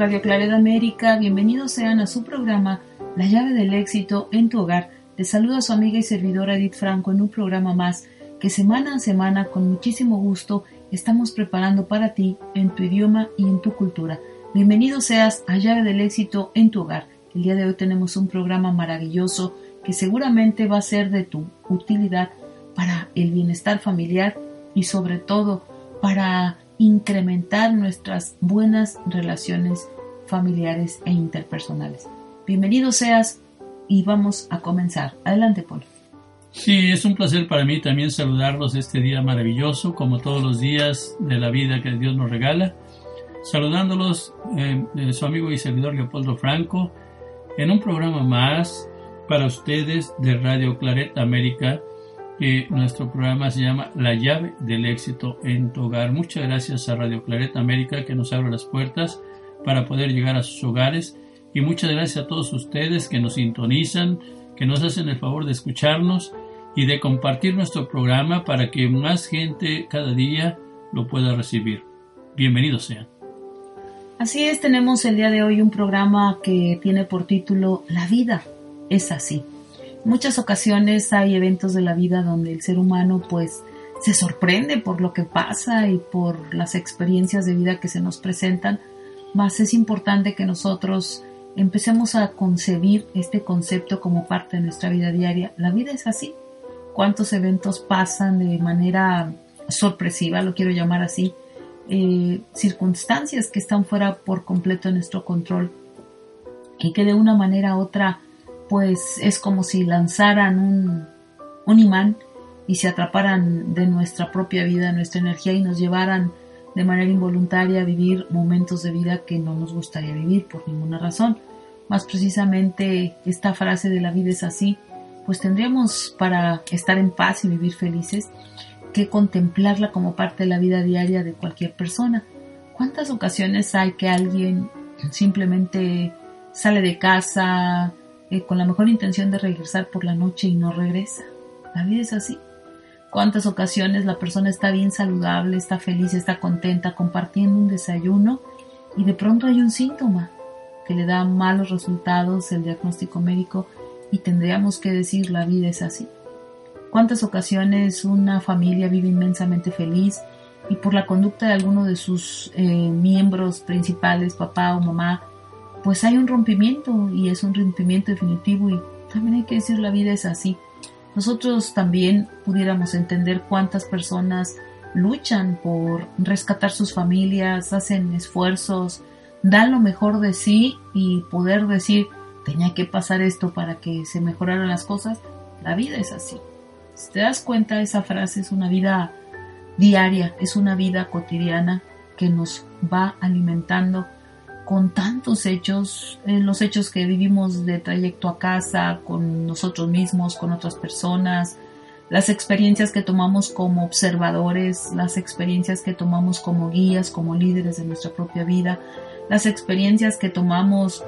Radio Claret América, bienvenidos sean a su programa La llave del éxito en tu hogar. Les saluda su amiga y servidora Edith Franco en un programa más que semana a semana con muchísimo gusto estamos preparando para ti en tu idioma y en tu cultura. Bienvenido seas a Llave del éxito en tu hogar. El día de hoy tenemos un programa maravilloso que seguramente va a ser de tu utilidad para el bienestar familiar y sobre todo para incrementar nuestras buenas relaciones familiares e interpersonales. Bienvenido seas y vamos a comenzar. Adelante, Paul. Sí, es un placer para mí también saludarlos este día maravilloso, como todos los días de la vida que Dios nos regala. Saludándolos, eh, su amigo y servidor Leopoldo Franco, en un programa más para ustedes de Radio Claret América que nuestro programa se llama La llave del éxito en tu hogar. Muchas gracias a Radio Claret América que nos abre las puertas para poder llegar a sus hogares y muchas gracias a todos ustedes que nos sintonizan, que nos hacen el favor de escucharnos y de compartir nuestro programa para que más gente cada día lo pueda recibir. Bienvenidos sean. Así es, tenemos el día de hoy un programa que tiene por título La vida es así muchas ocasiones hay eventos de la vida donde el ser humano pues se sorprende por lo que pasa y por las experiencias de vida que se nos presentan, más es importante que nosotros empecemos a concebir este concepto como parte de nuestra vida diaria. La vida es así. ¿Cuántos eventos pasan de manera sorpresiva, lo quiero llamar así? Eh, circunstancias que están fuera por completo de nuestro control y que de una manera u otra pues es como si lanzaran un, imán y se atraparan de nuestra propia vida, nuestra energía y nos llevaran de manera involuntaria a vivir momentos de vida que no nos gustaría vivir por ninguna razón. Más precisamente esta frase de la vida es así, pues tendríamos para estar en paz y vivir felices que contemplarla como parte de la vida diaria de cualquier persona. ¿Cuántas ocasiones hay que alguien simplemente sale de casa, eh, con la mejor intención de regresar por la noche y no regresa. La vida es así. ¿Cuántas ocasiones la persona está bien saludable, está feliz, está contenta, compartiendo un desayuno y de pronto hay un síntoma que le da malos resultados el diagnóstico médico y tendríamos que decir la vida es así? ¿Cuántas ocasiones una familia vive inmensamente feliz y por la conducta de alguno de sus eh, miembros principales, papá o mamá, pues hay un rompimiento y es un rompimiento definitivo y también hay que decir la vida es así. Nosotros también pudiéramos entender cuántas personas luchan por rescatar sus familias, hacen esfuerzos, dan lo mejor de sí y poder decir tenía que pasar esto para que se mejoraran las cosas. La vida es así. Si te das cuenta, esa frase es una vida diaria, es una vida cotidiana que nos va alimentando con tantos hechos, eh, los hechos que vivimos de trayecto a casa, con nosotros mismos, con otras personas, las experiencias que tomamos como observadores, las experiencias que tomamos como guías, como líderes de nuestra propia vida, las experiencias que tomamos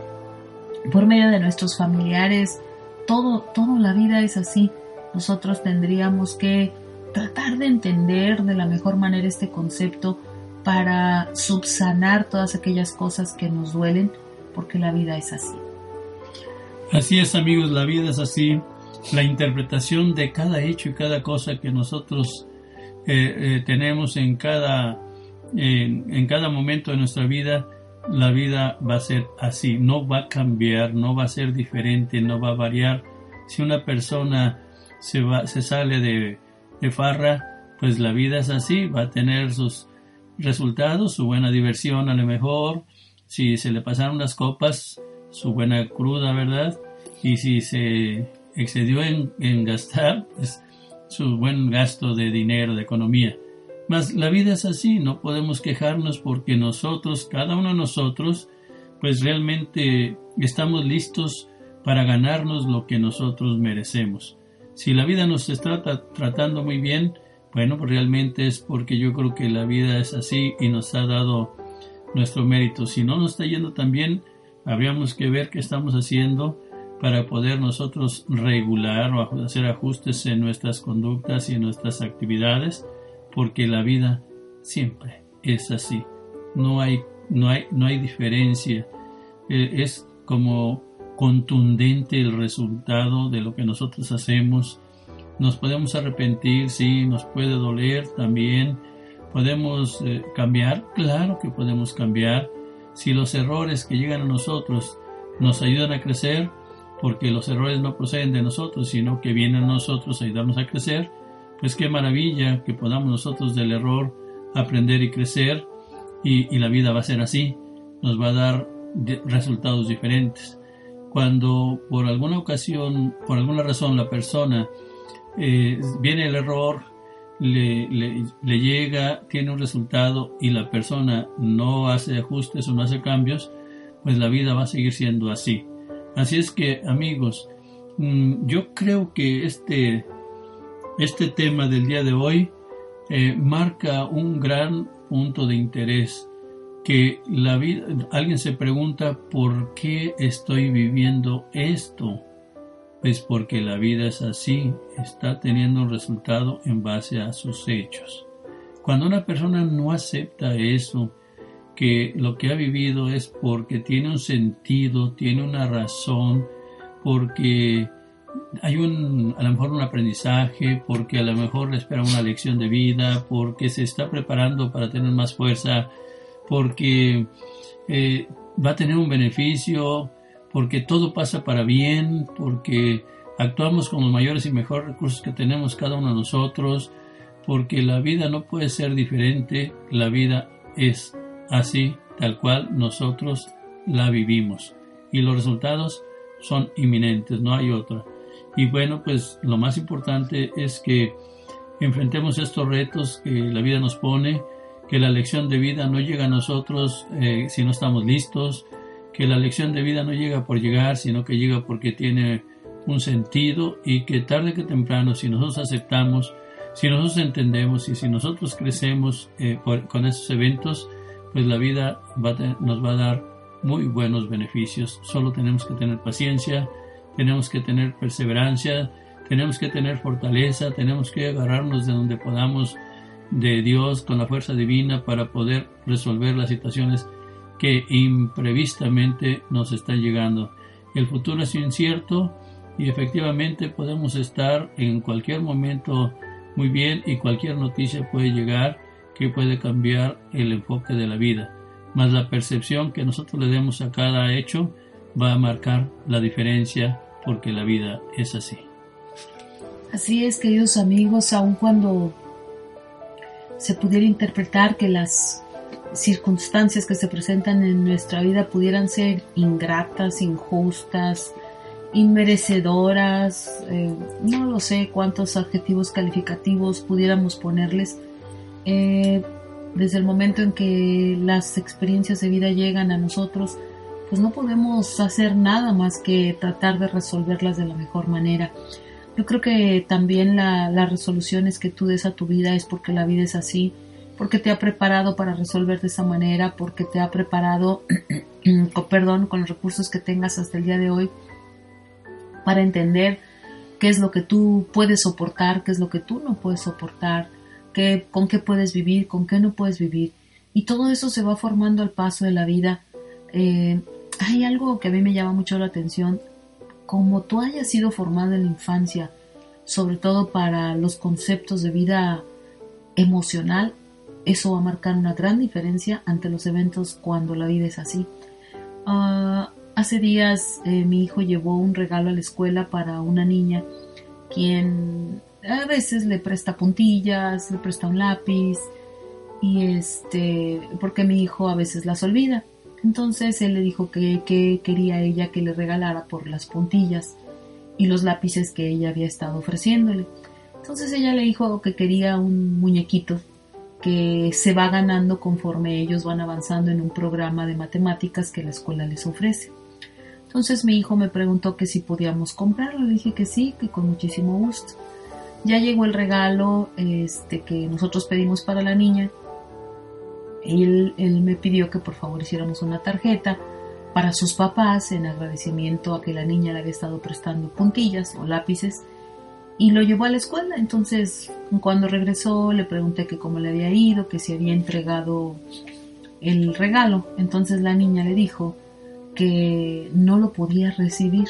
por medio de nuestros familiares, todo, toda la vida es así. Nosotros tendríamos que tratar de entender de la mejor manera este concepto para subsanar todas aquellas cosas que nos duelen, porque la vida es así. Así es amigos, la vida es así. La interpretación de cada hecho y cada cosa que nosotros eh, eh, tenemos en cada, en cada momento de nuestra vida, la vida va a ser así, no va a cambiar, no va a ser diferente, no va a variar. Si una persona se, va, se sale de, de farra, pues la vida es así, va a tener sus resultados, su buena diversión a lo mejor, si se le pasaron las copas, su buena cruda, ¿verdad? Y si se excedió en, gastar, pues su buen gasto de dinero, de economía. Mas la vida es así, no podemos quejarnos porque nosotros, cada uno de nosotros, pues realmente estamos listos para ganarnos lo que nosotros merecemos. Si la vida nos está tratando muy bien, bueno, pues realmente es porque yo creo que la vida es así y nos ha dado nuestro mérito. Si no nos está yendo tan bien, habríamos que ver qué estamos haciendo para poder nosotros regular o hacer ajustes en nuestras conductas y en nuestras actividades, porque la vida siempre es así. No hay, no hay, no hay diferencia. Eh, es como contundente el resultado de lo que nosotros hacemos. Nos podemos arrepentir, sí, nos puede doler también. ¿Podemos eh, cambiar? Claro que podemos cambiar. Si los errores que llegan a nosotros nos ayudan a crecer, porque los errores no proceden de nosotros, sino que vienen a nosotros a ayudarnos a crecer, pues qué maravilla que podamos nosotros del error aprender y crecer y, y la vida va a ser así, nos va a dar resultados diferentes cuando por alguna ocasión, por alguna razón la persona eh, viene el error, le, le, llega, tiene un resultado y la persona no hace ajustes o no hace cambios, pues la vida va a seguir siendo así. Así es que amigos, mm, yo creo que este, este tema del día de hoy eh, marca un gran punto de interés que la vida, alguien se pregunta por qué estoy viviendo esto. Pues porque la vida es así, está teniendo un resultado en base a sus hechos. Cuando una persona no acepta eso, que lo que ha vivido es porque tiene un sentido, tiene una razón, porque hay un, a lo mejor un aprendizaje, porque a lo mejor le espera una lección de vida, porque se está preparando para tener más fuerza porque eh, va a tener un beneficio, porque todo pasa para bien, porque actuamos con los mayores y mejores recursos que tenemos cada uno de nosotros, porque la vida no puede ser diferente, la vida es así, tal cual nosotros la vivimos. Y los resultados son inminentes, no hay otra. Y bueno, pues lo más importante es que enfrentemos estos retos que la vida nos pone, que la lección de vida no llega a nosotros eh, si no estamos listos, que la lección de vida no llega por llegar, sino que llega porque tiene un sentido y que tarde que temprano, si nosotros aceptamos, si nosotros entendemos y si nosotros crecemos eh, con esos eventos, pues la vida nos va a dar muy buenos beneficios. Solo tenemos que tener paciencia, tenemos que tener perseverancia, tenemos que tener fortaleza, tenemos que agarrarnos de donde podamos de Dios con la fuerza divina para poder resolver las situaciones que imprevistamente nos están llegando. El futuro es incierto y efectivamente podemos estar en cualquier momento muy bien y cualquier noticia puede llegar que puede cambiar el enfoque de la vida. Mas la percepción que nosotros le demos a cada hecho va a marcar la diferencia porque la vida es así. Así es, queridos amigos, aun cuando se pudiera interpretar que las circunstancias que se presentan en nuestra vida pudieran ser ingratas, injustas, inmerecedoras, eh, no lo sé cuántos adjetivos calificativos pudiéramos ponerles. Eh, desde el momento en que las experiencias de vida llegan a nosotros, pues no podemos hacer nada más que tratar de resolverlas de la mejor manera. Yo creo que también la, las resoluciones que tú des a tu vida es porque la vida es así, porque te ha preparado para resolver de esa manera, porque te ha preparado, con, perdón, con los recursos que tengas hasta el día de hoy, para entender qué es lo que tú puedes soportar, qué es lo que tú no puedes soportar, qué, con qué puedes vivir, con qué no puedes vivir. Y todo eso se va formando al paso de la vida. Eh, hay algo que a mí me llama mucho la atención como tú hayas sido formado en la infancia, sobre todo para los conceptos de vida emocional, eso va a marcar una gran diferencia ante los eventos cuando la vida es así. Ah, hace días eh, mi hijo llevó un regalo a la escuela para una niña quien a veces le presta puntillas, le presta un lápiz y este porque mi hijo a veces las olvida. Entonces él le dijo que, quería ella que le regalara por las puntillas y los lápices que ella había estado ofreciéndole. Entonces ella le dijo que quería un muñequito que se va ganando conforme ellos van avanzando en un programa de matemáticas que la escuela les ofrece. Entonces mi hijo me preguntó que si podíamos comprarlo, dije que sí, que con muchísimo gusto. Ya llegó el regalo este, que nosotros pedimos para la niña. Él, él me pidió que por favor hiciéramos una tarjeta para sus papás en agradecimiento a que la niña le había estado prestando puntillas o lápices y lo llevó a la escuela. Entonces, cuando regresó, le pregunté que cómo le había ido, que si había entregado el regalo. Entonces la niña le dijo que no lo podía recibir,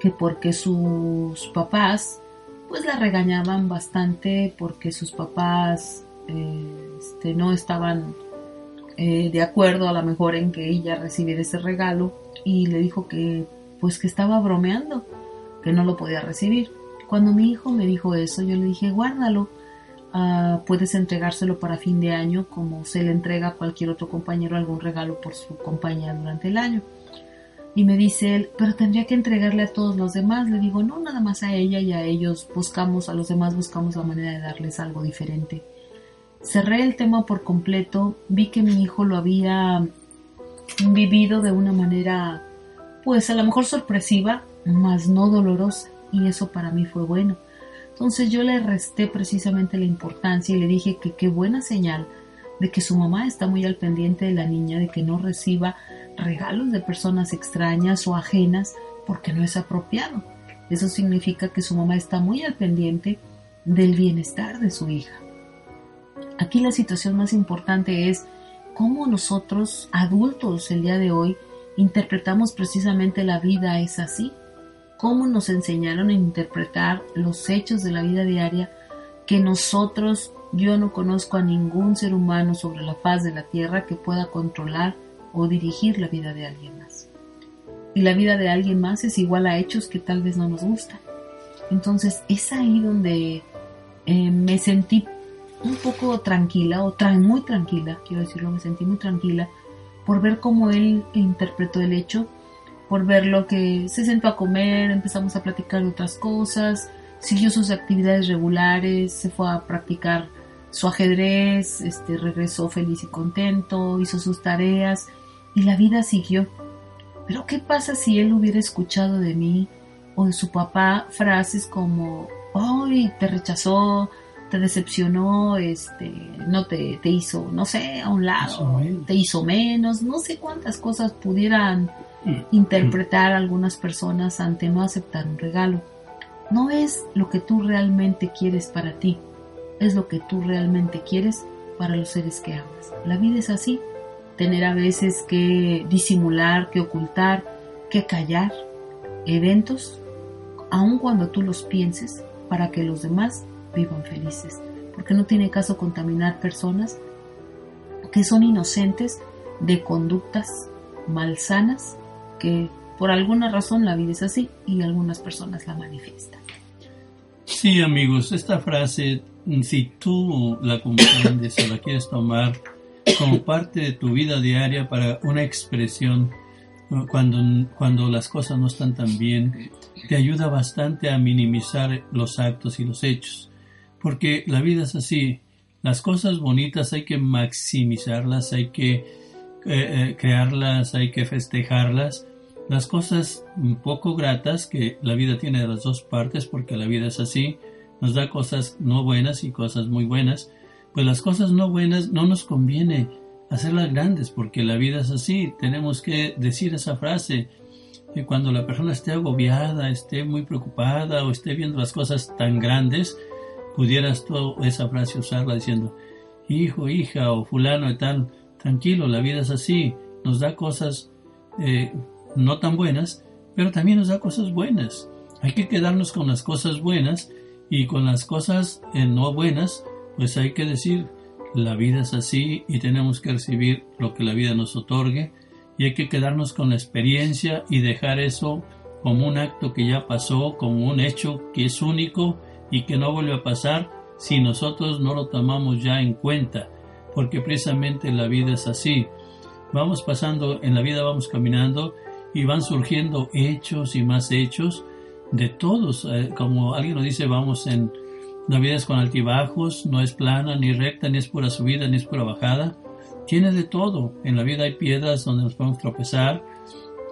que porque sus papás pues la regañaban bastante porque sus papás este, no estaban eh, de acuerdo a lo mejor en que ella recibiera ese regalo y le dijo que pues que estaba bromeando que no lo podía recibir. Cuando mi hijo me dijo eso, yo le dije, guárdalo, ah, puedes entregárselo para fin de año como se le entrega a cualquier otro compañero algún regalo por su compañía durante el año. Y me dice él, pero tendría que entregarle a todos los demás. Le digo, no, nada más a ella y a ellos buscamos, a los demás buscamos la manera de darles algo diferente. Cerré el tema por completo, vi que mi hijo lo había vivido de una manera, pues a lo mejor sorpresiva, más no dolorosa, y eso para mí fue bueno. Entonces yo le resté precisamente la importancia y le dije que qué buena señal de que su mamá está muy al pendiente de la niña, de que no reciba regalos de personas extrañas o ajenas porque no es apropiado. Eso significa que su mamá está muy al pendiente del bienestar de su hija. Aquí la situación más importante es cómo nosotros, adultos, el día de hoy, interpretamos precisamente la vida es así cómo nos enseñaron a interpretar los hechos de la vida diaria que nosotros, yo no conozco a ningún ser humano sobre la faz de la tierra que pueda controlar o dirigir la vida de alguien más. Y la vida de alguien más es igual a hechos que tal vez no nos gustan. Entonces es ahí donde eh, me sentí un poco tranquila, o muy tranquila, quiero decirlo, me sentí muy tranquila por ver cómo él interpretó el hecho por verlo que se sentó a comer, empezamos a platicar de otras cosas, siguió sus actividades regulares, se fue a practicar su ajedrez, este, regresó feliz y contento, hizo sus tareas y la vida siguió. Pero ¿qué pasa si él hubiera escuchado de mí o de su papá frases como, ¡ay, te rechazó! te decepcionó, este, no te, te hizo, no sé, a un lado, te hizo menos, no sé cuántas cosas pudieran interpretar algunas personas ante no aceptar un regalo. No es lo que tú realmente quieres para ti, es lo que tú realmente quieres para los seres que amas. La vida es así, tener a veces que disimular, que ocultar, que callar eventos, aun cuando tú los pienses, para que los demás vivan felices, porque no tiene caso contaminar personas que son inocentes de conductas malsanas que por alguna razón la vida es así y algunas personas la manifiestan. Sí, amigos, esta frase, si tú la comprendes o la quieres tomar como parte de tu vida diaria para una expresión cuando, cuando las cosas no están tan bien, te ayuda bastante a minimizar los actos y los hechos. Porque la vida es así. Las cosas bonitas hay que maximizarlas, hay que eh, eh, crearlas, hay que festejarlas. Las cosas un poco gratas que la vida tiene de las dos partes porque la vida es así, nos da cosas no buenas y cosas muy buenas, pues las cosas no buenas no nos conviene hacerlas grandes porque la vida es así, tenemos que decir esa frase que cuando la persona esté agobiada, esté muy preocupada o esté viendo las cosas tan grandes, pudieras tú esa frase usarla diciendo, hijo, hija o fulano y tal, tranquilo, la vida es así, nos da cosas eh, no tan buenas, pero también nos da cosas buenas. Hay que quedarnos con las cosas buenas y con las cosas eh, no buenas, pues hay que decir, la vida es así y tenemos que recibir lo que la vida nos otorgue y hay que quedarnos con la experiencia y dejar eso como un acto que ya pasó, como un hecho que es único y que no vuelve a pasar si nosotros no lo tomamos ya en cuenta, porque precisamente la vida es así. Vamos pasando, en la vida vamos caminando y van surgiendo hechos y más hechos de todos. Eh, como alguien nos dice, vamos en, La vida es con altibajos, no es plana, ni recta, ni es pura subida, ni es pura bajada. Tiene de todo. En la vida hay piedras donde nos podemos tropezar.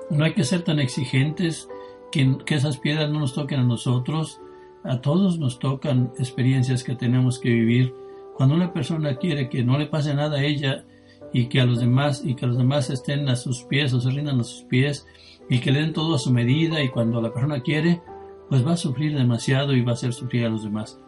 No hay que ser tan exigentes que, que esas piedras no nos toquen a nosotros. A todos nos tocan experiencias que tenemos que vivir. Cuando una persona quiere que no le pase nada a ella y que a los demás y que los demás estén a sus pies o se rindan a sus pies y que le den todo a su medida y cuando la persona quiere, pues va a sufrir demasiado y va a hacer sufrir a los demás.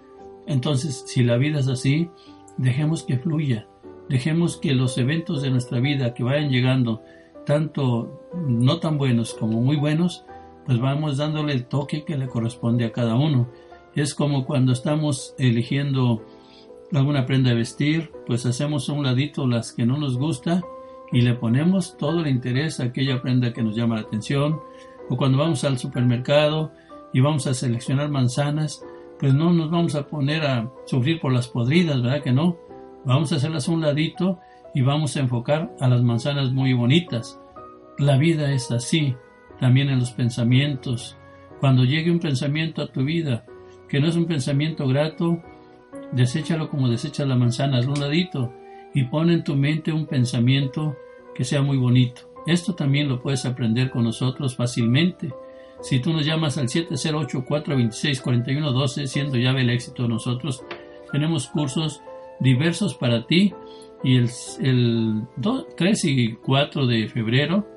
Entonces, si la vida es así, dejemos que fluya, dejemos que los eventos de nuestra vida que vayan llegando, tanto no tan buenos como muy buenos, pues vamos dándole el toque que le corresponde a cada uno. Es como cuando estamos eligiendo alguna prenda de vestir, pues hacemos a un ladito las que no nos gusta y le ponemos todo el interés a aquella prenda que nos llama la atención. O cuando vamos al supermercado y vamos a seleccionar manzanas, pues no nos vamos a poner a sufrir por las podridas, ¿verdad que no? Vamos a hacerlas a un ladito y vamos a enfocar a las manzanas muy bonitas. La vida es así, también en los pensamientos. Cuando llegue un pensamiento a tu vida que no es un pensamiento grato, deséchalo como desechas la manzana, a un ladito y pon en tu mente un pensamiento que sea muy bonito. Esto también lo puedes aprender con nosotros fácilmente. Si tú nos llamas al 708-426-4112, siendo llave el éxito nosotros, tenemos cursos diversos para ti y el, el 3 y 4 de febrero,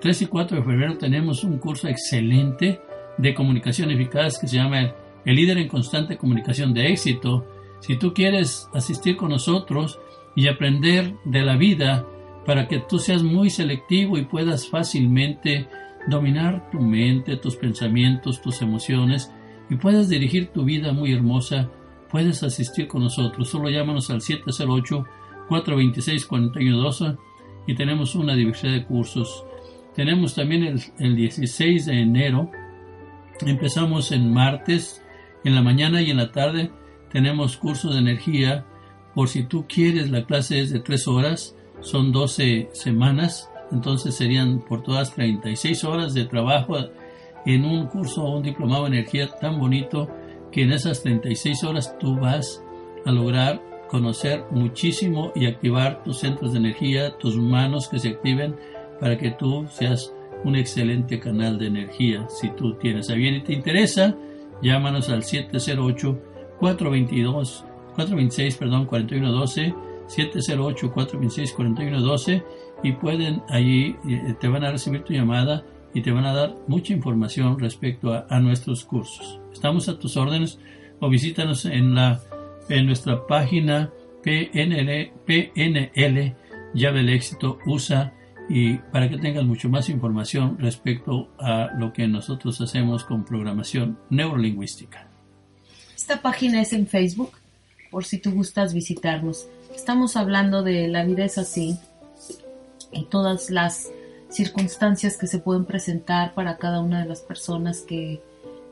3 y 4 de febrero tenemos un curso excelente de comunicación eficaz que se llama el, el líder en constante comunicación de éxito. Si tú quieres asistir con nosotros y aprender de la vida para que tú seas muy selectivo y puedas fácilmente dominar tu mente, tus pensamientos, tus emociones y puedas dirigir tu vida muy hermosa, puedes asistir con nosotros. Solo llámanos al 708-426-4112 y tenemos una diversidad de cursos. Tenemos también el, el 16 de enero, empezamos en martes, en la mañana y en la tarde tenemos cursos de energía. Por si tú quieres, la clase es de 3 horas, son 12 semanas entonces serían por todas 36 horas de trabajo en un curso o un diplomado de energía tan bonito que en esas 36 horas tú vas a lograr conocer muchísimo y activar tus centros de energía, tus manos que se activen para que tú seas un excelente canal de energía. Si tú tienes a bien y te interesa, llámanos al 708 422 426 perdón 4112 708 426 4112 y pueden allí, eh, te van a recibir tu llamada y te van a dar mucha información respecto a, nuestros cursos. Estamos a tus órdenes o visítanos en, la, en nuestra página PNL, PNL Llave del Éxito USA y para que tengas mucho más información respecto a lo que nosotros hacemos con programación neurolingüística. Esta página es en Facebook, por si tú gustas visitarnos. Estamos hablando de La vida es así, y todas las circunstancias que se pueden presentar para cada una de las personas que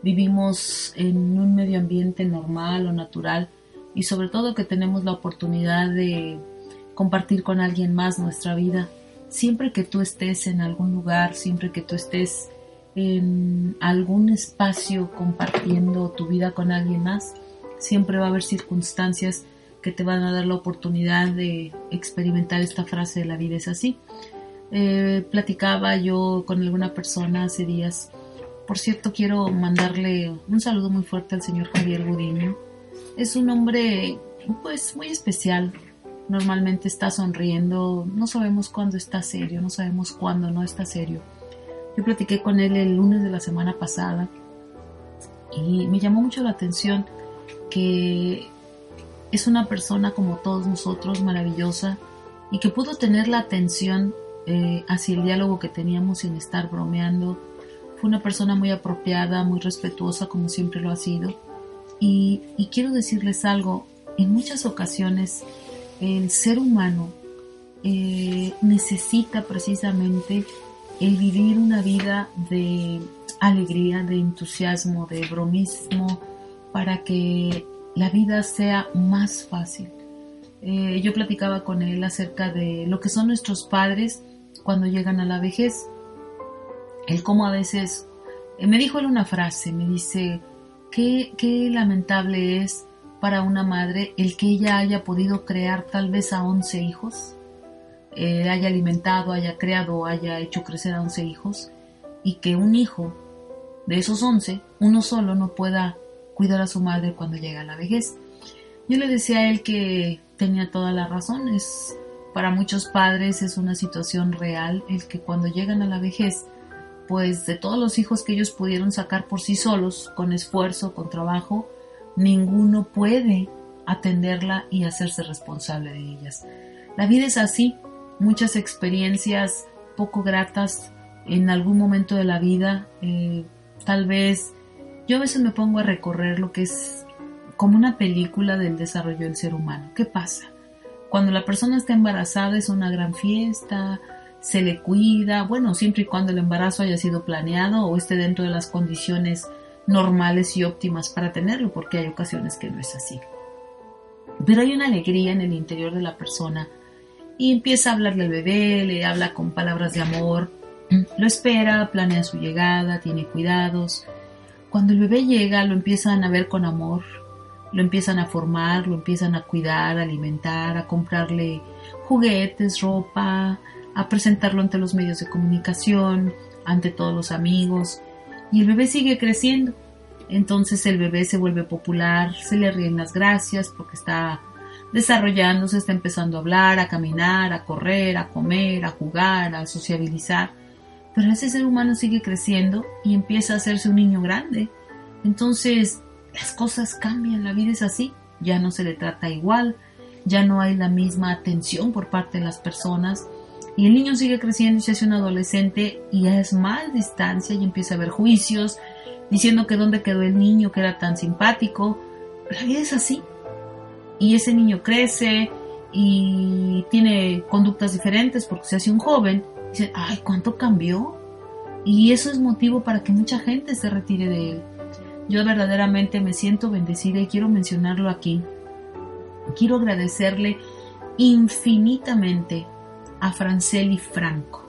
vivimos en un medio ambiente normal o natural y sobre todo que tenemos la oportunidad de compartir con alguien más nuestra vida. Siempre que tú estés en algún lugar, siempre que tú estés en algún espacio compartiendo tu vida con alguien más, siempre va a haber circunstancias que te van a dar la oportunidad de experimentar esta frase de la vida es así. Eh, platicaba yo con alguna persona hace días. Por cierto, quiero mandarle un saludo muy fuerte al señor Javier Gudiño. Es un hombre pues muy especial. Normalmente está sonriendo, no sabemos cuándo está serio, no sabemos cuándo no está serio. Yo platiqué con él el lunes de la semana pasada y me llamó mucho la atención que es una persona como todos nosotros, maravillosa, y que pudo tener la atención eh, hacia el diálogo que teníamos sin estar bromeando. Fue una persona muy apropiada, muy respetuosa, como siempre lo ha sido. Y, quiero decirles algo, en muchas ocasiones el ser humano eh, necesita precisamente el vivir una vida de alegría, de entusiasmo, de bromismo, para que la vida sea más fácil. Eh, yo platicaba con él acerca de lo que son nuestros padres cuando llegan a la vejez. Él como a veces, eh, me dijo él una frase, me dice, qué, qué lamentable es para una madre el que ella haya podido crear tal vez a 11 hijos, eh, haya alimentado, haya creado, haya hecho crecer a 11 hijos y que un hijo de esos 11, uno solo no pueda cuidar a su madre cuando llega a la vejez. Yo le decía a él que tenía toda la razón, es para muchos padres es una situación real el que cuando llegan a la vejez, pues de todos los hijos que ellos pudieron sacar por sí solos, con esfuerzo, con trabajo, ninguno puede atenderla y hacerse responsable de ellas. La vida es así, muchas experiencias poco gratas en algún momento de la vida, eh, tal vez yo a veces me pongo a recorrer lo que es como una película del desarrollo del ser humano. ¿Qué pasa? Cuando la persona está embarazada es una gran fiesta, se le cuida, bueno, siempre y cuando el embarazo haya sido planeado o esté dentro de las condiciones normales y óptimas para tenerlo, porque hay ocasiones que no es así. Pero hay una alegría en el interior de la persona y empieza a hablarle al bebé, le habla con palabras de amor, lo espera, planea su llegada, tiene cuidados. Cuando el bebé llega, lo empiezan a ver con amor, lo empiezan a formar, lo empiezan a cuidar, a alimentar, a comprarle juguetes, ropa, a presentarlo ante los medios de comunicación, ante todos los amigos, y el bebé sigue creciendo. Entonces el bebé se vuelve popular, se le ríen las gracias porque está desarrollándose, está empezando a hablar, a caminar, a correr, a comer, a jugar, a sociabilizar. Pero ese ser humano sigue creciendo y empieza a hacerse un niño grande. Entonces las cosas cambian, la vida es así, ya no se le trata igual, ya no hay la misma atención por parte de las personas y el niño sigue creciendo y se hace un adolescente y es más distancia y empieza a haber juicios diciendo que dónde quedó el niño que era tan simpático. La vida es así. Y ese niño crece y tiene conductas diferentes porque se hace un joven. Y dice, ay, ¿cuánto cambió? Y eso es motivo para que mucha gente se retire de él. Yo verdaderamente me siento bendecida y quiero mencionarlo aquí. Quiero agradecerle infinitamente a Franceli Franco.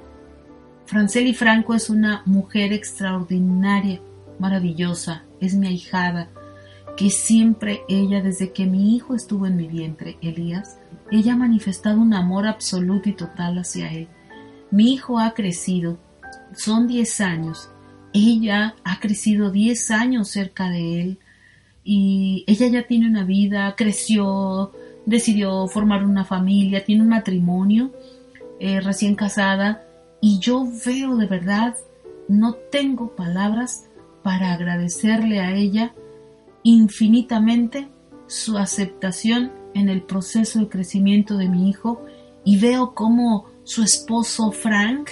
Franceli Franco es una mujer extraordinaria, maravillosa, es mi ahijada, que siempre ella, desde que mi hijo estuvo en mi vientre, Elías, ella ha manifestado un amor absoluto y total hacia él. Mi hijo ha crecido, son 10 años, ella ha crecido 10 años cerca de él y ella ya tiene una vida, creció, decidió formar una familia, tiene un matrimonio eh, recién casada y yo veo de verdad, no tengo palabras para agradecerle a ella infinitamente su aceptación en el proceso de crecimiento de mi hijo y veo como su esposo Frank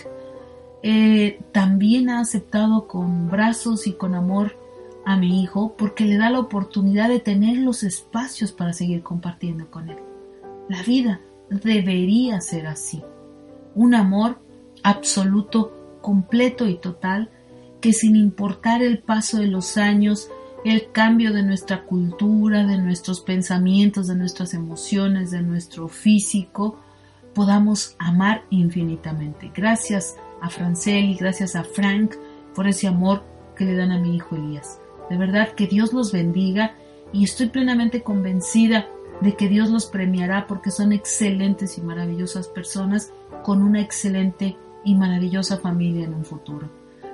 eh, también ha aceptado con brazos y con amor a mi hijo porque le da la oportunidad de tener los espacios para seguir compartiendo con él. La vida debería ser así. Un amor absoluto, completo y total que sin importar el paso de los años, el cambio de nuestra cultura, de nuestros pensamientos, de nuestras emociones, de nuestro físico, podamos amar infinitamente. Gracias a Francel y gracias a Frank por ese amor que le dan a mi hijo Elías. De verdad que Dios los bendiga y estoy plenamente convencida de que Dios los premiará porque son excelentes y maravillosas personas con una excelente y maravillosa familia en un futuro.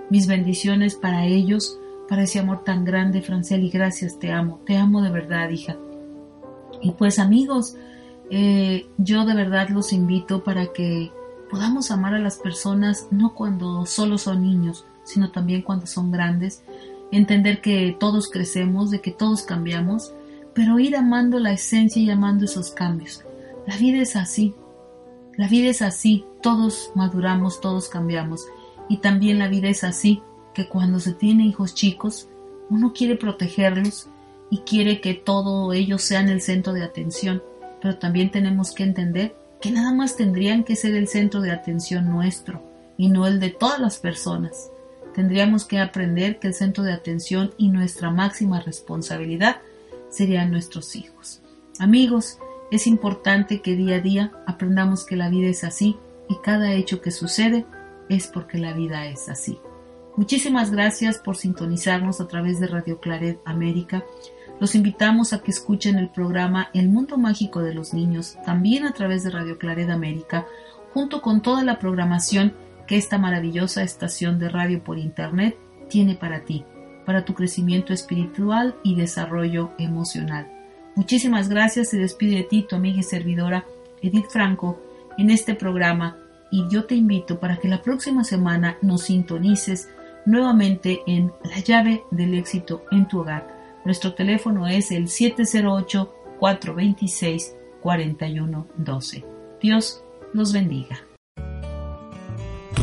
Mis bendiciones para ellos, para ese amor tan grande, Francel, y gracias, te amo, te amo de verdad, hija. Y pues amigos, eh, yo de verdad los invito para que podamos amar a las personas no cuando solo son niños, sino también cuando son grandes, entender que todos crecemos, de que todos cambiamos, pero ir amando la esencia y amando esos cambios. La vida es así, la vida es así, todos maduramos, todos cambiamos, y también la vida es así, que cuando se tiene hijos chicos, uno quiere protegerlos y quiere que todo ellos sean el centro de atención, pero también tenemos que entender que nada más tendrían que ser el centro de atención nuestro y no el de todas las personas. Tendríamos que aprender que el centro de atención y nuestra máxima responsabilidad serían nuestros hijos. Amigos, es importante que día a día aprendamos que la vida es así y cada hecho que sucede es porque la vida es así. Muchísimas gracias por sintonizarnos a través de Radio Claret América. Los invitamos a que escuchen el programa El Mundo Mágico de los Niños, también a través de Radio Claret América, junto con toda la programación que esta maravillosa estación de radio por Internet tiene para ti, para tu crecimiento espiritual y desarrollo emocional. Muchísimas gracias, se despide de ti tu amiga y servidora Edith Franco en este programa y yo te invito para que la próxima semana nos sintonices nuevamente en La llave del éxito en tu hogar nuestro teléfono es el 708-426-4112. Dios los bendiga.